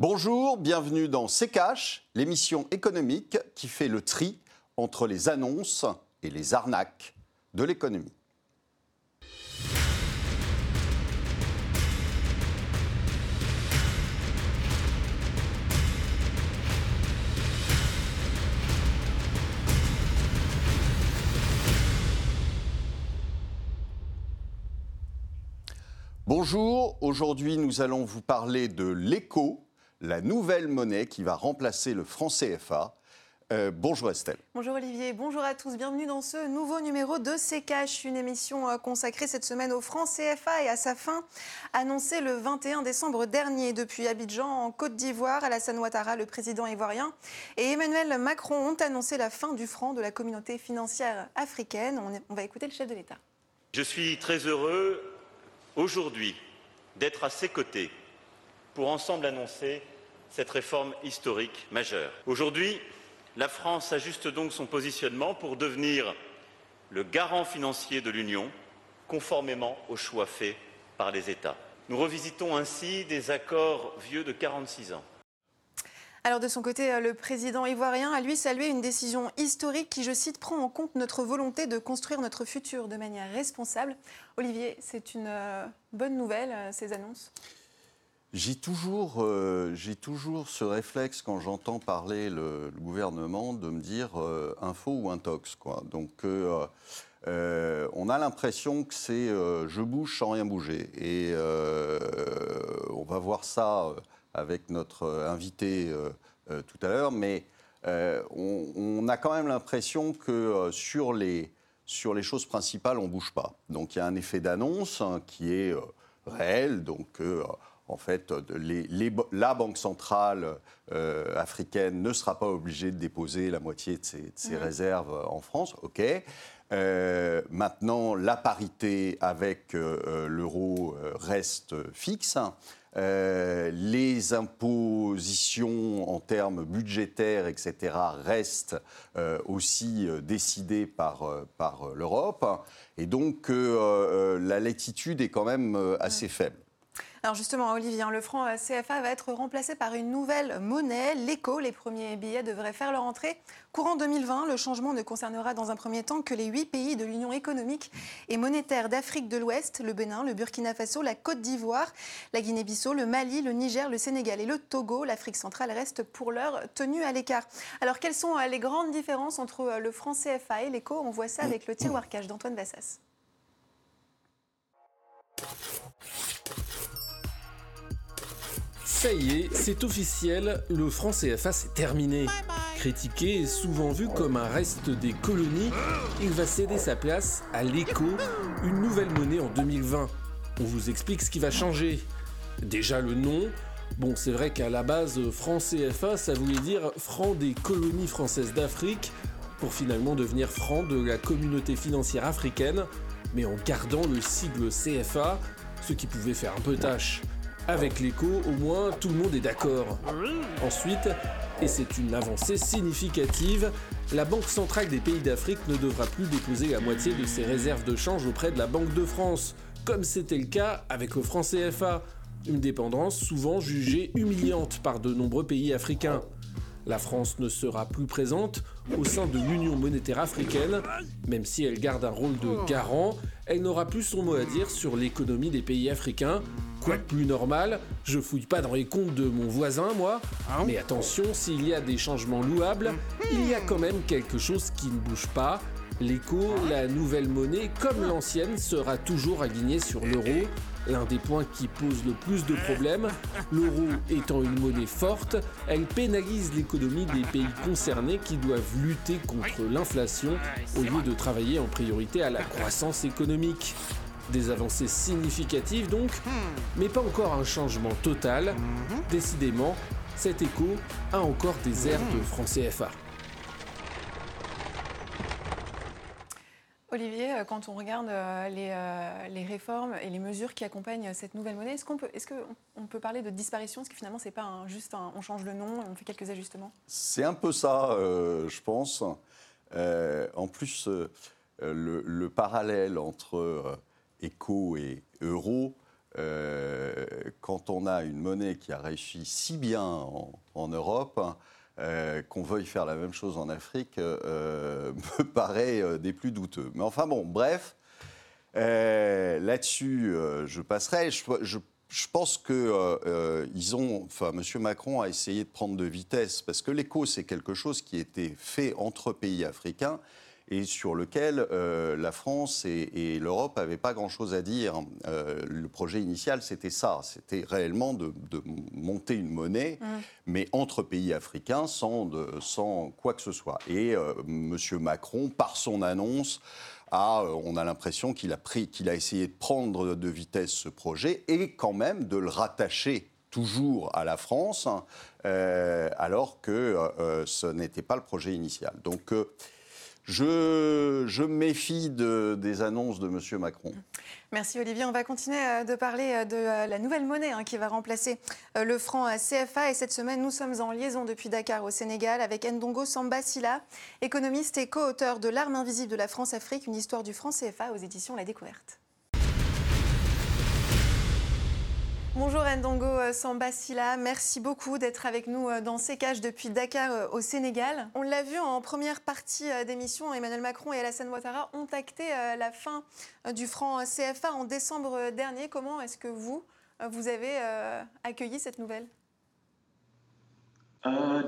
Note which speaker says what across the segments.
Speaker 1: Bonjour, bienvenue dans C'est Cash, l'émission économique qui fait le tri entre les annonces et les arnaques de l'économie. Bonjour, aujourd'hui nous allons vous parler de l'éco, la nouvelle monnaie qui va remplacer le franc CFA. Euh, bonjour Estelle.
Speaker 2: Bonjour Olivier, bonjour à tous. Bienvenue dans ce nouveau numéro de CKH, une émission euh, consacrée cette semaine au franc CFA et à sa fin annoncée le 21 décembre dernier. Depuis Abidjan, en Côte d'Ivoire, Alassane Ouattara, le président ivoirien, et Emmanuel Macron ont annoncé la fin du franc de la communauté financière africaine. On, on va écouter le chef de l'État.
Speaker 3: Je suis très heureux aujourd'hui d'être à ses côtés pour ensemble annoncer cette réforme historique majeure. Aujourd'hui, la France ajuste donc son positionnement pour devenir le garant financier de l'Union, conformément aux choix faits par les États. Nous revisitons ainsi des accords vieux de 46 ans.
Speaker 2: Alors de son côté, euh, le président ivoirien a lui salué une décision historique qui, je cite, prend en compte notre volonté de construire notre futur de manière responsable. Olivier, c'est une euh, bonne nouvelle, euh, ces annonces?
Speaker 1: J'ai toujours, j'ai toujours ce réflexe quand j'entends parler le, gouvernement de me dire info ou intox. Quoi. Donc on a l'impression que c'est je bouge sans rien bouger. Et on va voir ça avec notre euh, invité euh, euh, tout à l'heure, mais on, a quand même l'impression que sur les, sur les choses principales, on ne bouge pas. Donc il y a un effet d'annonce hein, qui est réel. Donc en fait, la Banque centrale africaine ne sera pas obligée de déposer la moitié de ses, mmh. réserves en France. OK. maintenant, la parité avec l'euro reste fixe. Euh, les impositions en termes budgétaires, etc., restent euh, aussi euh, décidées par, par l'Europe. Et donc, la latitude est quand même assez faible.
Speaker 2: Alors justement, Olivier, hein, le franc euh, CFA va être remplacé par une nouvelle monnaie, l'éco. Les premiers billets devraient faire leur entrée courant 2020. Le changement ne concernera dans un premier temps que les huit pays de l'Union économique et monétaire d'Afrique de l'Ouest, le Bénin, le Burkina Faso, la Côte d'Ivoire, la Guinée-Bissau, le Mali, le Niger, le Sénégal et le Togo. L'Afrique centrale reste pour l'heure tenue à l'écart. Alors quelles sont euh, les grandes différences entre euh, le franc CFA et l'éco? On voit ça avec le tiroir cash d'Antoine Bassas.
Speaker 4: Ça y est, c'est officiel, le franc CFA c'est terminé. Critiqué et souvent vu comme un reste des colonies, il va céder sa place à l'éco, une nouvelle monnaie en 2020. On vous explique ce qui va changer. Déjà le nom. Bon, c'est vrai qu'à la base, franc CFA, ça voulait dire franc des colonies françaises d'Afrique, pour finalement devenir franc de la communauté financière africaine, mais en gardant le sigle CFA, ce qui pouvait faire un peu tâche. Avec l'écho, au moins, tout le monde est d'accord. Ensuite, et c'est une avancée significative, la Banque centrale des pays d'Afrique ne devra plus déposer la moitié de ses réserves de change auprès de la Banque de France, comme c'était le cas avec le franc CFA, une dépendance souvent jugée humiliante par de nombreux pays africains. La France ne sera plus présente au sein de l'Union monétaire africaine, même si elle garde un rôle de garant, elle n'aura plus son mot à dire sur l'économie des pays africains, Quoi de plus normal? Je fouille pas dans les comptes de mon voisin, moi. Ah Mais attention, s'il y a des changements louables, il y a quand même quelque chose qui ne bouge pas. L'écho, la nouvelle monnaie, comme l'ancienne, sera toujours aligné sur l'euro. L'un des points qui pose le plus de problèmes, l'euro étant une monnaie forte, elle pénalise l'économie des pays concernés qui doivent lutter contre l'inflation au lieu de travailler en priorité à la croissance économique. Des avancées significatives donc, mais pas encore un changement total. Décidément, cet écho a encore des airs de franc CFA.
Speaker 2: Olivier, euh, quand on regarde euh, euh, les, réformes et les mesures qui accompagnent cette nouvelle monnaie, est-ce qu'on peut, est qu'on peut parler de disparition? Est-ce que finalement, c'est pas juste on change le nom et on fait quelques ajustements
Speaker 1: C'est un peu ça, je pense. en plus, le, le, parallèle entre éco et euro quand on a une monnaie qui a réussi si bien en, Europe, qu'on veuille faire la même chose en Afrique me paraît des plus douteux. Mais enfin bon, bref, là-dessus, je passerai. je pense que euh, euh, ils ont, enfin. Macron a essayé de prendre de vitesse parce que l'éco, c'est quelque chose qui était fait entre pays africains et sur lequel euh, la France et, l'Europe n'avaient pas grand-chose à dire. le projet initial, c'était ça, c'était réellement de, monter une monnaie, mmh. mais entre pays africains, sans, sans quoi que ce soit. Et M. Macron, par son annonce, euh, on a l'impression qu'il a, qu'il a essayé de prendre de vitesse ce projet et quand même de le rattacher toujours à la France, euh, alors que euh, ce n'était pas le projet initial. Donc je, je méfie des annonces de M. Macron.
Speaker 2: Merci Olivier. On va continuer euh, de parler euh, de euh, la nouvelle monnaie hein, qui va remplacer le franc CFA. Et cette semaine, nous sommes en liaison depuis Dakar au Sénégal avec Ndongo Samba Silla, économiste et co-auteur de L'arme invisible de la France-Afrique, une histoire du franc CFA aux éditions La Découverte. Bonjour Ndongo euh, Sambasila, merci beaucoup d'être avec nous euh, dans ces cages depuis Dakar euh, au Sénégal. On l'a vu en première partie d'émission, Emmanuel Macron et Alassane Ouattara ont acté la fin du franc CFA en décembre dernier. Comment est-ce que vous, vous avez accueilli cette nouvelle?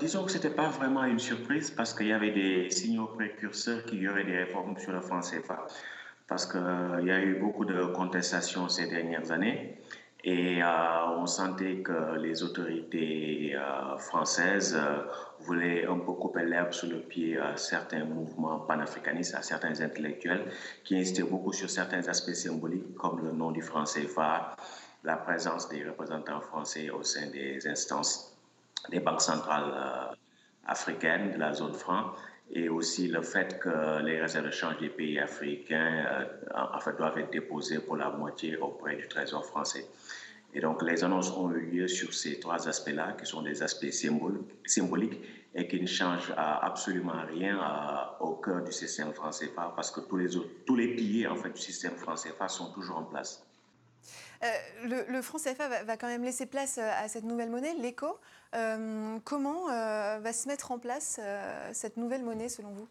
Speaker 5: Disons que ce n'était pas vraiment une surprise parce qu'il y avait des signaux précurseurs qu'il y aurait des réformes sur le franc CFA. Parce qu'il y a eu beaucoup de contestations ces dernières années. Et euh, on sentait que les autorités euh, françaises euh, voulaient un peu couper l'herbe sous le pied à certains mouvements panafricanistes, à certains intellectuels qui insistaient beaucoup sur certains aspects symboliques comme le nom du franc CFA, la présence des représentants français au sein des instances des banques centrales africaines de la zone franc et aussi le fait que les réserves de change des pays africains en fait, doivent être déposées pour la moitié auprès du Trésor français. Et donc, les annonces ont eu lieu sur ces trois aspects-là, qui sont des aspects symboliques et qui ne changent absolument rien au cœur du système français CFA, parce que tous les, tous les piliers en fait, du système français CFA sont toujours en place.
Speaker 2: Euh, le, le, franc CFA va, quand même laisser place euh, à cette nouvelle monnaie, l'éco. Euh, comment va se mettre en place cette nouvelle monnaie selon vous?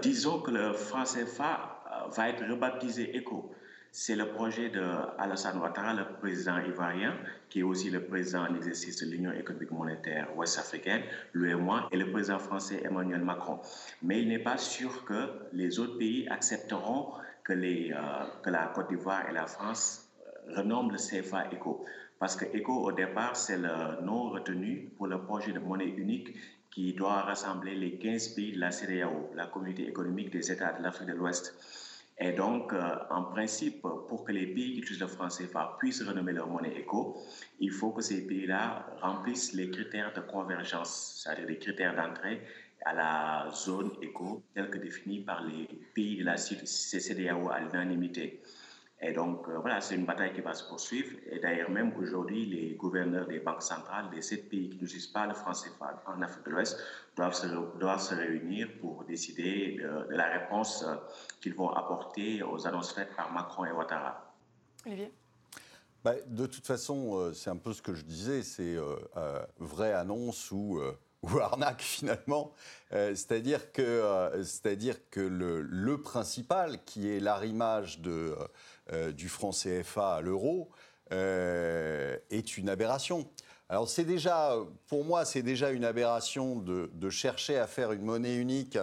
Speaker 5: Disons que le franc CFA va être rebaptisé ECO c'est le projet de Alassane Ouattara, le président ivoirien, qui est aussi le président en exercice de l'Union économique monétaire ouest-africaine, l'UEMOA, et le président français Emmanuel Macron. Mais il n'est pas sûr que les autres pays accepteront euh, que la Côte d'Ivoire et la France euh, renomment le CFA ECO. Parce que ECO, au départ, c'est le nom retenu pour le projet de monnaie unique qui doit rassembler les 15 pays de la CEDEAO, la communauté économique des États de l'Afrique de l'Ouest. Et donc, euh, en principe, pour que les pays qui utilisent le franc CFA puissent renommer leur monnaie éco, il faut que ces pays-là remplissent les critères de convergence, c'est-à-dire les critères d'entrée à la zone éco, tels que définis par les pays de la CCDAO à l'unanimité. Et donc, euh, voilà, c'est une bataille qui va se poursuivre. Et d'ailleurs, même aujourd'hui, les gouverneurs des banques centrales des sept pays qui n'utilisent pas le franc CFA en Afrique de l'Ouest doivent se, doivent se réunir pour décider de, la réponse euh, qu'ils vont apporter aux annonces faites par Macron et Ouattara.
Speaker 2: Olivier?
Speaker 1: Bah, De toute façon, euh, c'est un peu ce que je disais, c'est vraie annonce ou ou arnaque finalement. c'est-à-dire que, c'est-à-dire que le, le, principal, qui est l'arrimage de, euh, du franc CFA à l'euro euh, est une aberration. Alors c'est déjà, pour moi, c'est déjà une aberration de, chercher à faire une monnaie unique,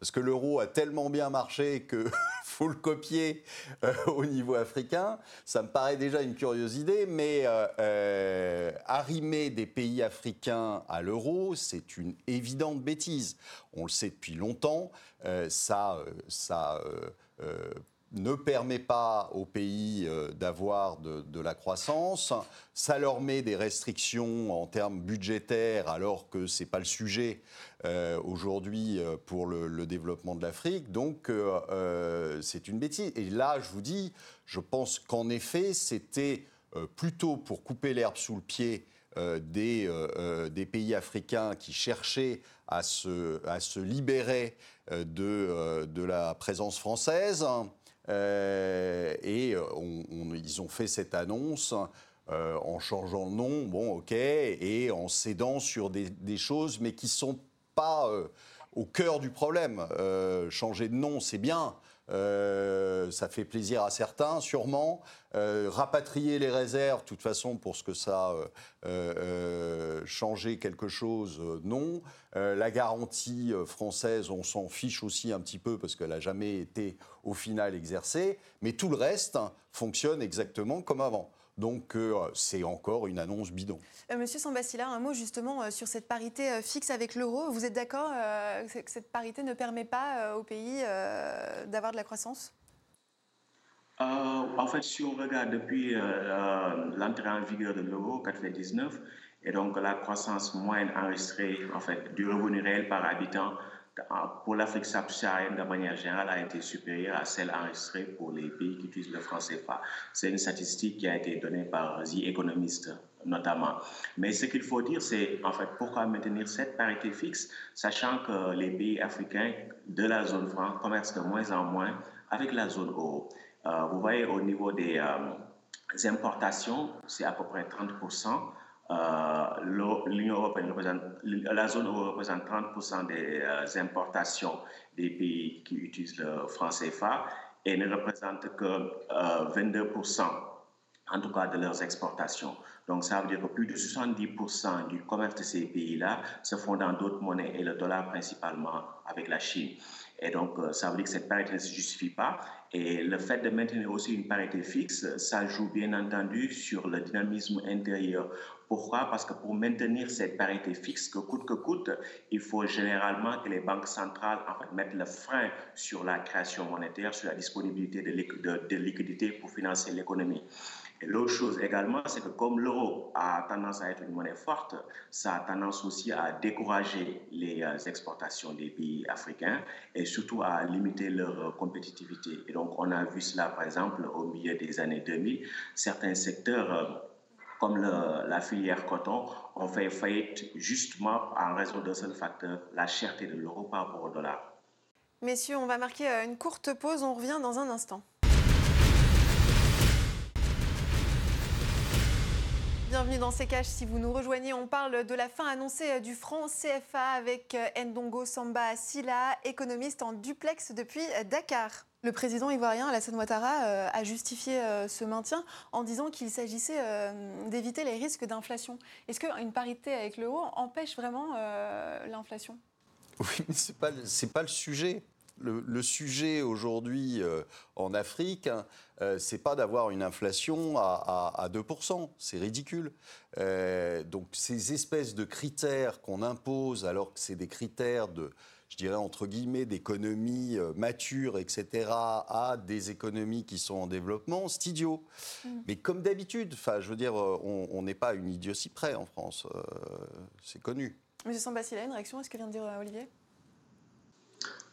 Speaker 1: parce que l'euro a tellement bien marché que faut le copier euh, au niveau africain. Ça me paraît déjà une curieuse idée, mais arrimer des pays africains à l'euro, c'est une évidente bêtise. On le sait depuis longtemps. ça, ça ne permet pas aux pays euh, d'avoir de, la croissance, ça leur met des restrictions en termes budgétaires alors que ce n'est pas le sujet euh, aujourd'hui euh, pour le, développement de l'Afrique. Donc c'est une bêtise. Et là, je vous dis, je pense qu'en effet, c'était plutôt pour couper l'herbe sous le pied des, pays africains qui cherchaient à se, libérer de la présence française. Et ils ont fait cette annonce en changeant le nom, bon, ok, et en cédant sur des, choses, mais qui sont pas au cœur du problème. changer de nom, c'est bien. Euh, ça fait plaisir à certains, sûrement. Euh, rapatrier les réserves, de toute façon, pour ce que ça euh, changer quelque chose, non. la garantie française, on s'en fiche aussi un petit peu parce qu'elle n'a jamais été au final exercée. Mais tout le reste fonctionne exactement comme avant. Donc euh, c'est encore une annonce bidon.
Speaker 2: Euh, Monsieur Sambassila, un mot justement euh, sur cette parité fixe avec l'euro. Vous êtes d'accord que cette parité ne permet pas au pays d'avoir de la croissance?
Speaker 5: En fait, si on regarde depuis l'entrée en vigueur de l'euro, 99, et donc la croissance moyenne enregistrée en fait, du revenu réel par habitant pour l'Afrique subsaharienne, de manière générale, a été supérieure à celle enregistrée pour les pays qui utilisent le franc CFA. C'est une statistique qui a été donnée par The Economist notamment. Mais ce qu'il faut dire, c'est en fait pourquoi maintenir cette parité fixe, sachant que les pays africains de la zone franc commercent de moins en moins avec la zone euro. Euh, vous voyez, au niveau des euh, importations, c'est à peu près 30 euh, l'Union européenne représente, la zone euro représente 30% des euh, importations des pays qui utilisent le franc CFA et ne représente que 22% euh, en tout cas de leurs exportations. Donc ça veut dire que plus de 70% du commerce de ces pays-là se font dans d'autres monnaies et le dollar principalement avec la Chine. Et donc, euh, ça veut dire que cette parité ne se justifie pas. Et le fait de maintenir aussi une parité fixe, ça joue bien entendu sur le dynamisme intérieur. Pourquoi? Parce que pour maintenir cette parité fixe, que coûte que coûte, il faut généralement que les banques centrales en fait, mettent le frein sur la création monétaire, sur la disponibilité de, liquidités pour financer l'économie. L'autre chose également, c'est que comme l'euro a tendance à être une monnaie forte, ça a tendance aussi à décourager les euh, exportations des pays africains et surtout à limiter leur euh, compétitivité. Et donc, on a vu cela, par exemple, au milieu des années 2000. Certains secteurs euh, comme la filière coton, ont fait faillite justement en raison d'un seul facteur, la cherté de l'euro par rapport au dollar.
Speaker 2: Messieurs, on va marquer une courte pause, on revient dans un instant. Bienvenue dans ces caches. Si vous nous rejoignez, on parle de la fin annoncée euh, du franc CFA avec euh, Ndongo Samba Silla, économiste en duplex depuis euh, Dakar. Le président ivoirien Alassane Ouattara a justifié ce maintien en disant qu'il s'agissait d'éviter les risques d'inflation. Est-ce qu'une parité avec l'euro empêche vraiment l'inflation?
Speaker 1: Oui, mais ce n'est pas, pas le sujet le, sujet aujourd'hui euh, en Afrique, ce euh, c'est pas d'avoir une inflation à, 2%. C'est ridicule. Euh, donc ces espèces de critères qu'on impose, alors que c'est des critères de, je dirais entre guillemets, d'économies matures, etc., à des économies qui sont en développement, c'est idiot. Mm. Mais comme d'habitude, je veux dire, on n'est pas une idiotie près en France. c'est connu.
Speaker 2: Monsieur Sambassi, une réaction à ce que vient de dire Olivier?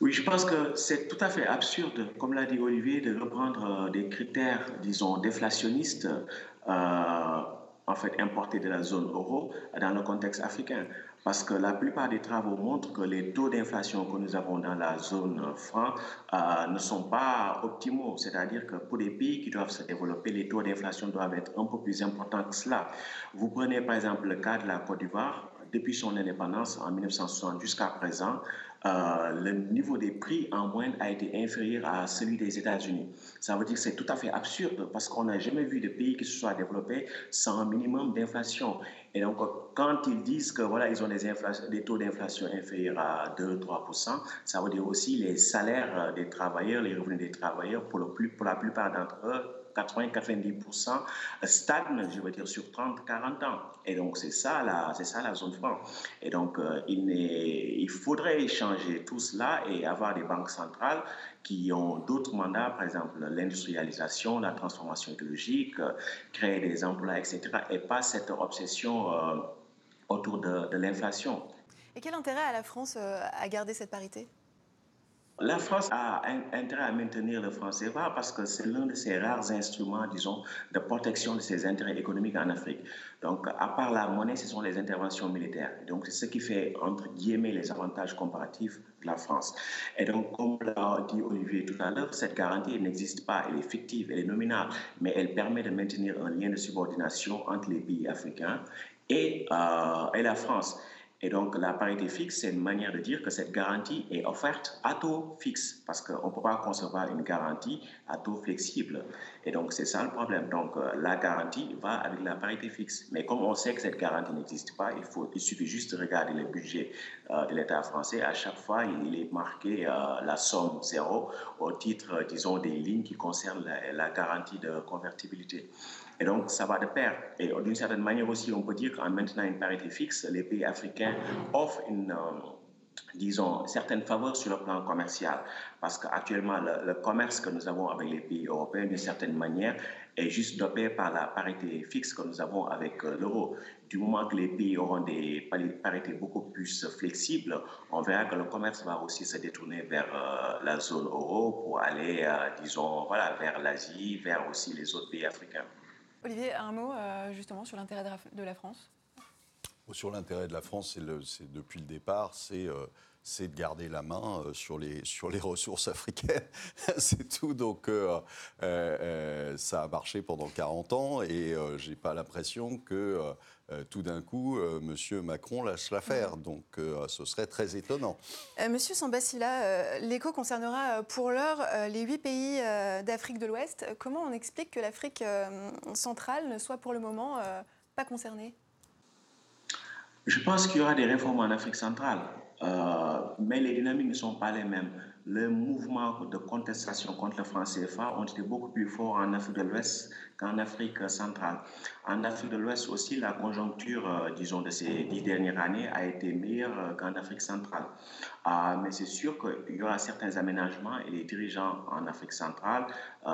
Speaker 5: Oui, je pense que c'est tout à fait absurde, comme l'a dit Olivier, de reprendre euh, des critères, disons, déflationnistes, euh, en fait, importés de la zone euro dans le contexte africain. Parce que la plupart des travaux montrent que les taux d'inflation que nous avons dans la zone franc euh, ne sont pas optimaux. C'est-à-dire que pour les pays qui doivent se développer, les taux d'inflation doivent être un peu plus importants que cela. Vous prenez par exemple le cas de la Côte d'Ivoire. Depuis son indépendance en 1960 jusqu'à présent, euh, le niveau des prix en moyenne a été inférieur à celui des États-Unis. Ça veut dire que c'est tout à fait absurde parce qu'on n'a jamais vu de pays qui se soit développé sans un minimum d'inflation. Et donc, quand ils disent que voilà, ils ont des, taux d'inflation inférieurs à 2-3%, ça veut dire aussi les salaires des travailleurs, les revenus des travailleurs, pour la plupart d'entre eux, 80-90% stagne, je veux dire, sur 30-40 ans. Et donc, c'est ça, la, ça la zone franc. Et donc, euh, il, il faudrait changer tout cela et avoir des banques centrales qui ont d'autres mandats, par exemple l'industrialisation, la transformation écologique, euh, créer des emplois, etc. Et pas cette obsession euh, autour de, de l'inflation.
Speaker 2: Et quel intérêt a la France à garder cette parité?
Speaker 5: La France a intérêt à maintenir le franc CFA parce que c'est l'un de ses rares instruments, disons, de protection de ses intérêts économiques en Afrique. Donc, à part la monnaie, ce sont les interventions militaires. Donc, c'est ce qui fait, entre guillemets, les avantages comparatifs de la France. Et donc, comme l'a dit Olivier tout à l'heure, cette garantie n'existe pas, elle est fictive, elle est nominale, mais elle permet de maintenir un lien de subordination entre les pays africains et, euh, et la France. Et donc, la parité fixe, c'est une manière de dire que cette garantie est offerte à taux fixe, parce qu'on ne peut pas concevoir une garantie à taux flexible. Et donc, c'est ça le problème. Donc, euh, la garantie va avec la parité fixe. Mais comme on sait que cette garantie n'existe pas, il, faut, il suffit juste de regarder le budget euh, de l'État français. À chaque fois, il est marqué euh, la somme zéro au titre, disons, des lignes qui concernent la, la garantie de convertibilité. Et donc, ça va de pair. Et d'une certaine manière aussi, on peut dire qu'en maintenant une parité fixe, les pays africains offrent une, euh, disons, certaines faveurs sur le plan commercial. Parce qu'actuellement, le, commerce que nous avons avec les pays européens, d'une certaine manière, est juste dopé par la parité fixe que nous avons avec euh, l'euro. Du moment que les pays auront des parités beaucoup plus flexibles, on verra que le commerce va aussi se détourner vers euh, la zone euro pour aller, disons, voilà, vers l'Asie, vers aussi les autres pays africains.
Speaker 2: Olivier, un mot euh, justement sur l'intérêt de la France?
Speaker 1: Sur l'intérêt de la France, c'est depuis le départ, c'est euh, c'est de garder la main euh, sur les, sur les ressources africaines. c'est tout. Donc, ça a marché pendant 40 ans et je n'ai pas l'impression que tout d'un coup, M. Macron lâche l'affaire. Mm. Donc, ce serait très étonnant.
Speaker 2: Monsieur Sambassila, l'écho concernera pour l'heure les huit pays d'Afrique de l'Ouest. Comment on explique que l'Afrique centrale ne soit pour le moment pas concernée?
Speaker 5: Je pense qu'il y aura des réformes en Afrique centrale. Euh, mais les dynamiques ne sont pas les mêmes. Les mouvements de contestation contre le franc CFA ont été beaucoup plus forts en Afrique de l'Ouest qu'en Afrique centrale. En Afrique de l'Ouest aussi, la conjoncture, euh, disons, de ces dix dernières années a été meilleure euh, qu'en Afrique centrale. mais c'est sûr qu'il y aura certains aménagements et les dirigeants en Afrique centrale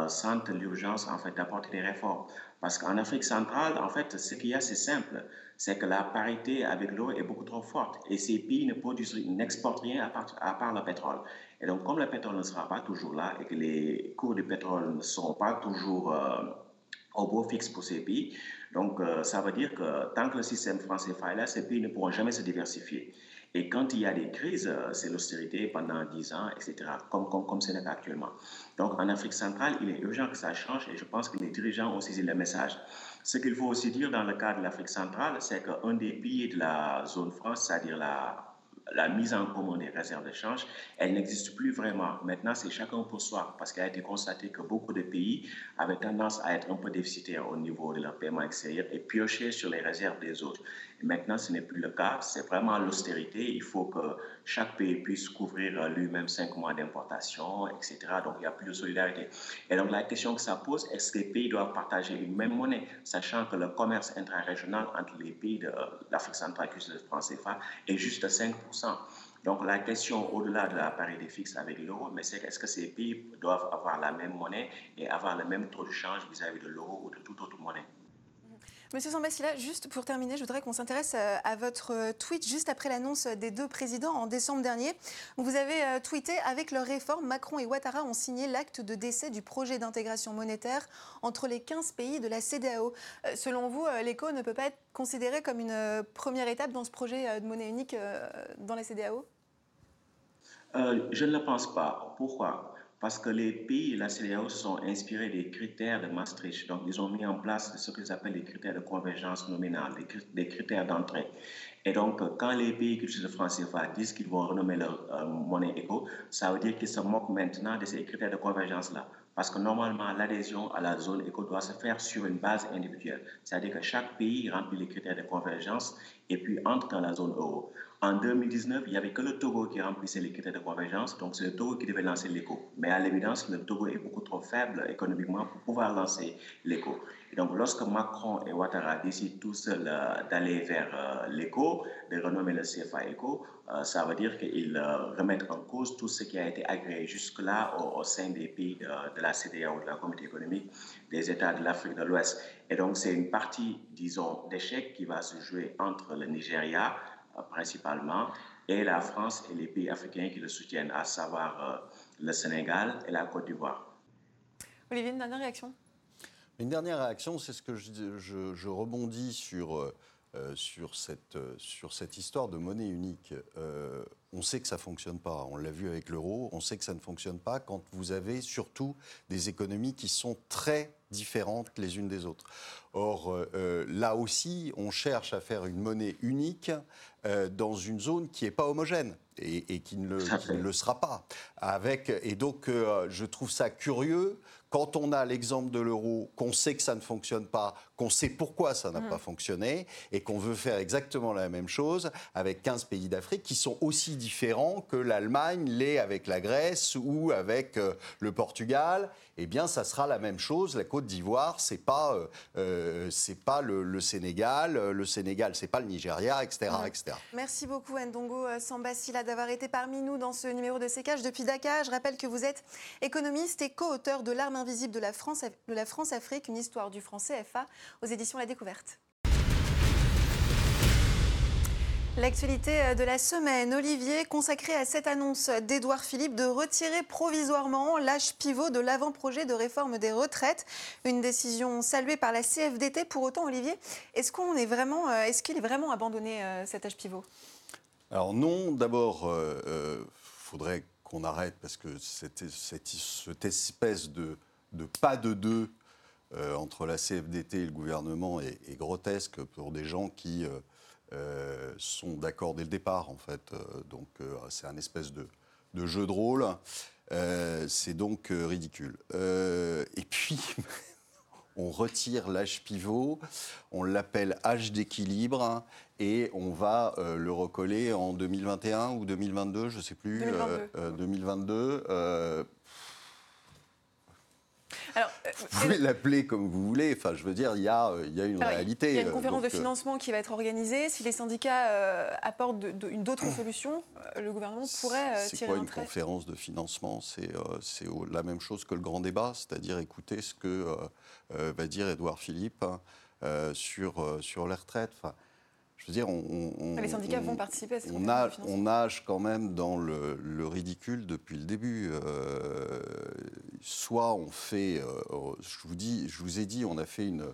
Speaker 5: sentent l'urgence en fait d'apporter des réformes. Parce qu'en Afrique centrale, en fait, ce qu'il y a, c'est simple c'est que la parité avec l'eau est beaucoup trop forte et ces pays ne produisent, n'exportent rien à part, à part, le pétrole. Et donc, comme le pétrole ne sera pas toujours là et que les cours du pétrole ne seront pas toujours euh, au beau fixe pour ces pays, donc euh, ça veut dire que tant que le système français est là, ces pays ne pourront jamais se diversifier. Et quand il y a des crises, euh, c'est l'austérité pendant 10 ans, etc., comme, comme, comme c'est le cas actuellement. Donc en Afrique centrale, il est urgent que ça change et je pense que les dirigeants ont saisi le message. Ce qu'il faut aussi dire dans le cas de l'Afrique centrale, c'est qu'un des piliers de la zone France, c'est-à-dire la la mise en commun des réserves de change, elle n'existe plus vraiment. Maintenant, c'est chacun pour soi, parce qu'il a été constaté que beaucoup de pays avaient tendance à être un peu déficitaires au niveau de leur paiement extérieur et piocher sur les réserves des autres. Maintenant, ce n'est plus le cas. C'est vraiment l'austérité. Il faut que chaque pays puisse couvrir lui-même cinq mois d'importation, etc. Donc, il n'y a plus de solidarité. Et donc, la question que ça pose, est-ce que les pays doivent partager une même monnaie, sachant que le commerce intra-régional entre les pays de l'Afrique centrale, qui le franc CFA, est juste 5%. Donc la question au-delà de la parité fixe avec l'euro, mais c'est est-ce que ces pays doivent avoir la même monnaie et avoir le même taux de change vis-à-vis de l'euro ou de toute autre monnaie?
Speaker 2: Monsieur Sambassila, juste pour terminer, je voudrais qu'on s'intéresse euh, à votre euh, tweet juste après l'annonce des deux présidents en décembre dernier. Vous avez euh, tweeté avec leur réforme, Macron et Ouattara ont signé l'acte de décès du projet d'intégration monétaire entre les 15 pays de la CDAO. Selon vous, l'éco ne peut pas être considéré comme une première étape dans ce projet de monnaie unique dans la CDAO
Speaker 5: Je ne le pense pas. Pourquoi? Parce que les pays de la CDAO sont inspirés des critères de Maastricht. Donc, ils ont mis en place ce qu'ils appellent les critères de convergence nominale, des critères d'entrée. Et donc, quand les pays qui utilisent le franc CFA disent qu'ils vont renommer leur euh, monnaie éco, ça veut dire qu'ils se moquent maintenant de ces critères de convergence-là. Parce que normalement, l'adhésion à la zone éco doit se faire sur une base individuelle. C'est-à-dire que chaque pays remplit les critères de convergence et puis entre dans la zone euro. En 2019, il n'y avait que le Togo qui remplissait les critères de convergence, donc c'est le Togo qui devait lancer l'éco. Mais à l'évidence, le Togo est beaucoup trop faible économiquement pour pouvoir lancer l'éco. Et donc, lorsque Macron et Ouattara décident tous seuls euh, d'aller vers euh, l'éco, de renommer le CFA éco, euh, ça veut dire qu'ils remettent en cause tout ce qui a été agréé jusque-là au, sein des pays de, de la CDAO, de la Communauté économique des États de l'Afrique de l'Ouest. Et donc, c'est une partie, disons, d'échec qui va se jouer entre le Nigeria, principalement, et la France et les pays africains qui le soutiennent, à savoir le Sénégal et la Côte d'Ivoire.
Speaker 2: Olivier, une dernière réaction?
Speaker 1: Une dernière réaction, c'est ce que je, je, je rebondis sur, euh, sur, cette, sur cette histoire de monnaie unique. Euh, on sait que ça ne fonctionne pas. On l'a vu avec l'euro. On sait que ça ne fonctionne pas quand vous avez surtout des économies qui sont très différentes les unes des autres. Or, euh, là aussi, on cherche à faire une monnaie unique euh, dans une zone qui n'est pas homogène et, et qui, ne le, qui, ne le, sera pas. Avec, et donc, euh, je trouve ça curieux quand on a l'exemple de l'euro, qu'on sait que ça ne fonctionne pas, qu'on sait pourquoi ça n'a mmh. pas fonctionné, et qu'on veut faire exactement la même chose avec 15 pays d'Afrique qui sont aussi différents que l'Allemagne l'est avec la Grèce ou avec euh, le Portugal, eh bien, ça sera la même chose. La Côte d'Ivoire, c'est pas, euh, euh c'est pas le, le, Sénégal, le Sénégal, c'est pas le Nigeria, etc., etc.
Speaker 2: Merci beaucoup, Ndongo Sambasila, d'avoir été parmi nous dans ce numéro de Sécage depuis Dakar. Je rappelle que vous êtes économiste et co-auteur de L'arme invisible de la France, de la France-Afrique, une histoire du franc CFA aux éditions La Découverte. L'actualité de la semaine, Olivier, consacrée à cette annonce d'Édouard Philippe de retirer provisoirement l'âge pivot de l'avant-projet de réforme des retraites. Une décision saluée par la CFDT. Pour autant, Olivier, vraiment, est-ce qu'il est vraiment abandonné cet âge pivot?
Speaker 1: Alors non. D'abord, euh, faudrait qu'on arrête parce que cette, espèce de pas de deux euh, entre la CFDT et le gouvernement est, grotesque pour des gens qui euh, euh, sont d'accord dès le départ, en fait. donc, c'est un espèce de, de, jeu de rôle. c'est donc ridicule. et puis, on retire l'âge pivot, on l'appelle âge d'équilibre et on va euh, le recoller en 2021 ou 2022, je ne sais plus.
Speaker 2: 2022.
Speaker 1: Euh, 2022 euh,
Speaker 2: alors,
Speaker 1: vous pouvez l'appeler comme vous voulez. Enfin, je veux dire, il y a, il y a une
Speaker 2: alors,
Speaker 1: réalité.
Speaker 2: Il y a une conférence donc, de financement qui va être organisée. Si les syndicats euh, apportent d'autres solutions, euh, le gouvernement pourrait euh, tirer
Speaker 1: C'est quoi une
Speaker 2: trait.
Speaker 1: conférence de financement? C'est euh, la même chose que le grand débat, c'est-à-dire écouter ce que va dire Édouard Philippe hein, sur, sur les retraites. Enfin, je veux dire, on, on,
Speaker 2: les syndicats vont participer à cette
Speaker 1: on, on nage quand même dans le, le, ridicule depuis le début. Euh, soit on fait, euh, je vous dis, je vous ai dit, on a fait une,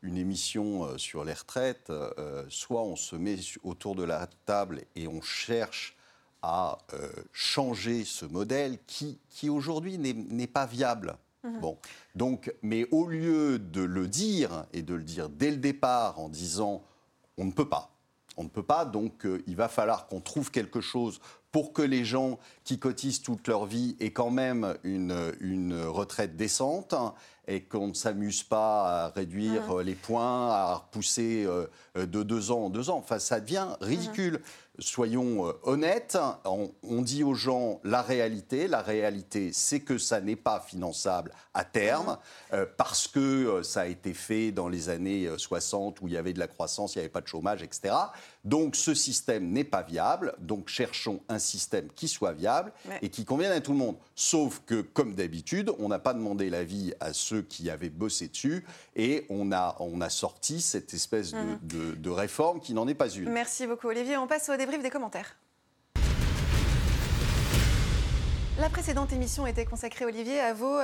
Speaker 1: une émission sur les retraites. Euh, soit on se met autour de la table et on cherche à euh, changer ce modèle qui, qui aujourd'hui n'est pas viable. Mmh. Bon, donc, mais au lieu de le dire et de le dire dès le départ en disant on ne peut pas. On ne peut pas, donc euh, il va falloir qu'on trouve quelque chose pour que les gens qui cotisent toute leur vie aient quand même une, une retraite décente et qu'on ne s'amuse pas à réduire mmh. les points, à repousser euh, de deux ans en deux ans. Enfin, ça devient ridicule. Mmh. Soyons euh, honnêtes, on, dit aux gens la réalité. La réalité, c'est que ça n'est pas finançable à terme, euh, parce que euh, ça a été fait dans les années 60 où il y avait de la croissance, il n'y avait pas de chômage, etc. Donc ce système n'est pas viable. Donc cherchons un système qui soit viable ouais. et qui convienne à tout le monde. Sauf que, comme d'habitude, on n'a pas demandé l'avis à ceux qui avaient bossé dessus et on a, on a sorti cette espèce mmh. de, de, de réforme qui n'en est pas une.
Speaker 2: Merci beaucoup Olivier. On passe au débrief des commentaires. La précédente émission était consacrée, Olivier, à vos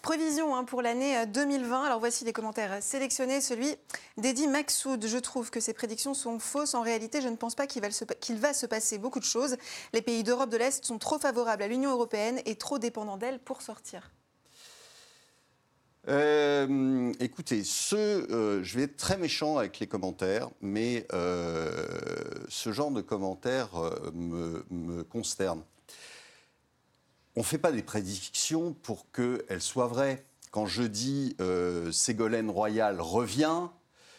Speaker 2: prévisions hein, pour l'année 2020. Alors voici les commentaires sélectionnés. Celui d'Eddie Maxoud. Je trouve que ces prédictions sont fausses. En réalité, je ne pense pas qu'il va, se passer beaucoup de choses. Les pays d'Europe de l'Est sont trop favorables à l'Union européenne et trop dépendants d'elle pour sortir.
Speaker 1: Euh, écoutez, euh, je vais être très méchant avec les commentaires, mais euh, ce genre de commentaires euh, me, me, consterne. On ne fait pas des prédictions pour qu'elles soient vraies. Quand je dis euh, Ségolène Royal revient,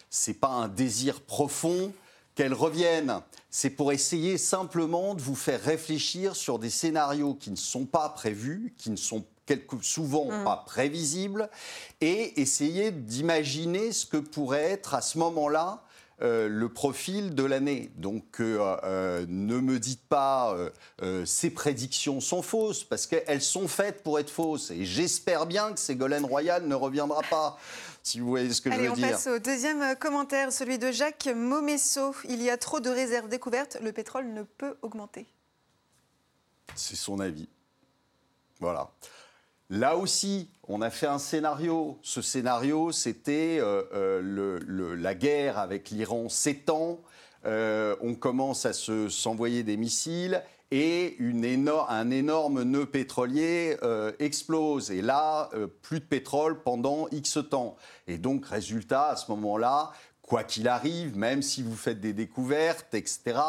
Speaker 1: c'est pas un désir profond qu'elle revienne. C'est pour essayer simplement de vous faire réfléchir sur des scénarios qui ne sont pas prévus, qui ne sont quelque, souvent mmh. pas prévisibles, et essayer d'imaginer ce que pourrait être à ce moment-là euh, le profil de l'année. Donc euh, euh, ne me dites pas ces prédictions sont fausses, parce qu'elles sont faites pour être fausses. Et j'espère bien que Ségolène Royal ne reviendra pas. Si vous voyez ce que
Speaker 2: Allez,
Speaker 1: je veux dire.
Speaker 2: On passe au deuxième commentaire, celui de Jacques Momesso. Il y a trop de réserves découvertes, le pétrole ne peut augmenter.
Speaker 1: C'est son avis. Voilà. Là aussi, on a fait un scénario. Ce scénario, c'était euh, euh, la guerre avec l'Iran s'étend, euh, on commence à s'envoyer des missiles et un énorme nœud pétrolier explose. Et là, plus de pétrole pendant X temps. Et donc, résultat, à ce moment-là, quoi qu'il arrive, même si vous faites des découvertes, etc.,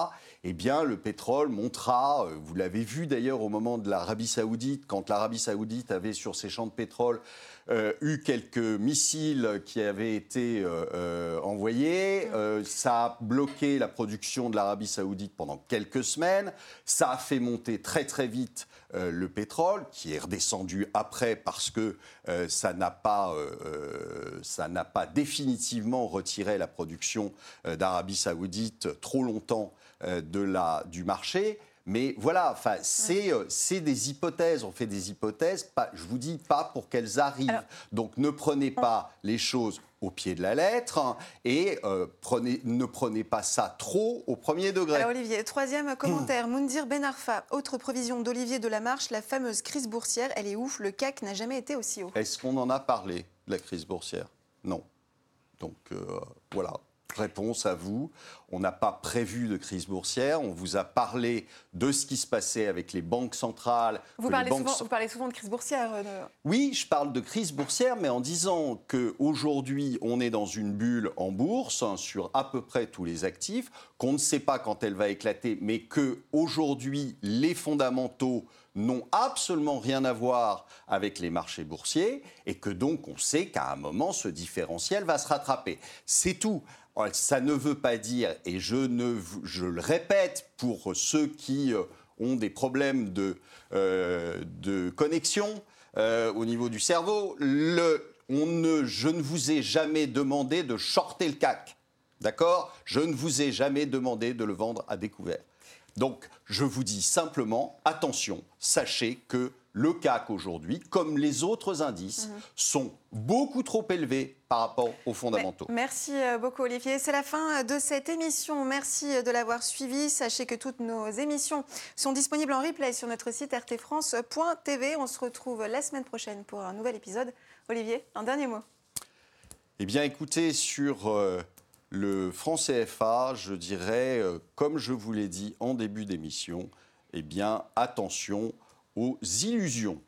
Speaker 1: eh bien, le pétrole montera, euh, vous l'avez vu d'ailleurs au moment de l'Arabie saoudite, quand l'Arabie saoudite avait sur ses champs de pétrole euh, eu quelques missiles qui avaient été euh, envoyés. ça a bloqué la production de l'Arabie saoudite pendant quelques semaines. Ça a fait monter très très vite le pétrole, qui est redescendu après parce que ça n'a pas, ça n'a pas définitivement retiré la production d'Arabie saoudite trop longtemps de la, du marché. Mais voilà, enfin, euh, c'est des hypothèses. On fait des hypothèses. Pas, je vous dis pas pour qu'elles arrivent. Donc ne prenez pas les choses au pied de la lettre hein, et euh, prenez, ne prenez pas ça trop au premier degré.
Speaker 2: Alors Olivier, troisième commentaire. Moundir Benarfa, autre provision d'Olivier de la Marche, la fameuse crise boursière, elle est ouf. Le CAC n'a jamais été aussi haut.
Speaker 1: Est-ce qu'on en a parlé de la crise boursière? Non. Donc voilà réponse à vous. On n'a pas prévu de crise boursière. On vous a parlé de ce qui se passait avec les banques centrales.
Speaker 2: Vous, parlez, souvent, de crise boursière. Euh,
Speaker 1: oui, je parle de crise boursière, mais en disant qu'aujourd'hui, on est dans une bulle en bourse hein, sur à peu près tous les actifs, qu'on ne sait pas quand elle va éclater, mais qu'aujourd'hui, les fondamentaux n'ont absolument rien à voir avec les marchés boursiers et que donc on sait qu'à un moment ce différentiel va se rattraper. C'est tout. Ça ne veut pas dire, et je, le répète pour ceux qui euh, ont des problèmes de, euh, connexion euh, au niveau du cerveau, on ne, je ne vous ai jamais demandé de shorter le CAC. D'accord? Je ne vous ai jamais demandé de le vendre à découvert. Donc, je vous dis simplement, attention, sachez que le CAC aujourd'hui, comme les autres indices, mhm. sont beaucoup trop élevés par rapport aux fondamentaux.
Speaker 2: Merci euh, beaucoup Olivier. C'est la fin euh, de cette émission. Merci euh, de l'avoir suivi. Sachez que toutes nos émissions sont disponibles en replay sur notre site rtfrance.tv. On se retrouve la semaine prochaine pour un nouvel épisode. Olivier, un dernier mot.
Speaker 1: Eh bien écoutez, sur le franc CFA, je dirais, comme je vous l'ai dit en début d'émission, eh bien attention aux illusions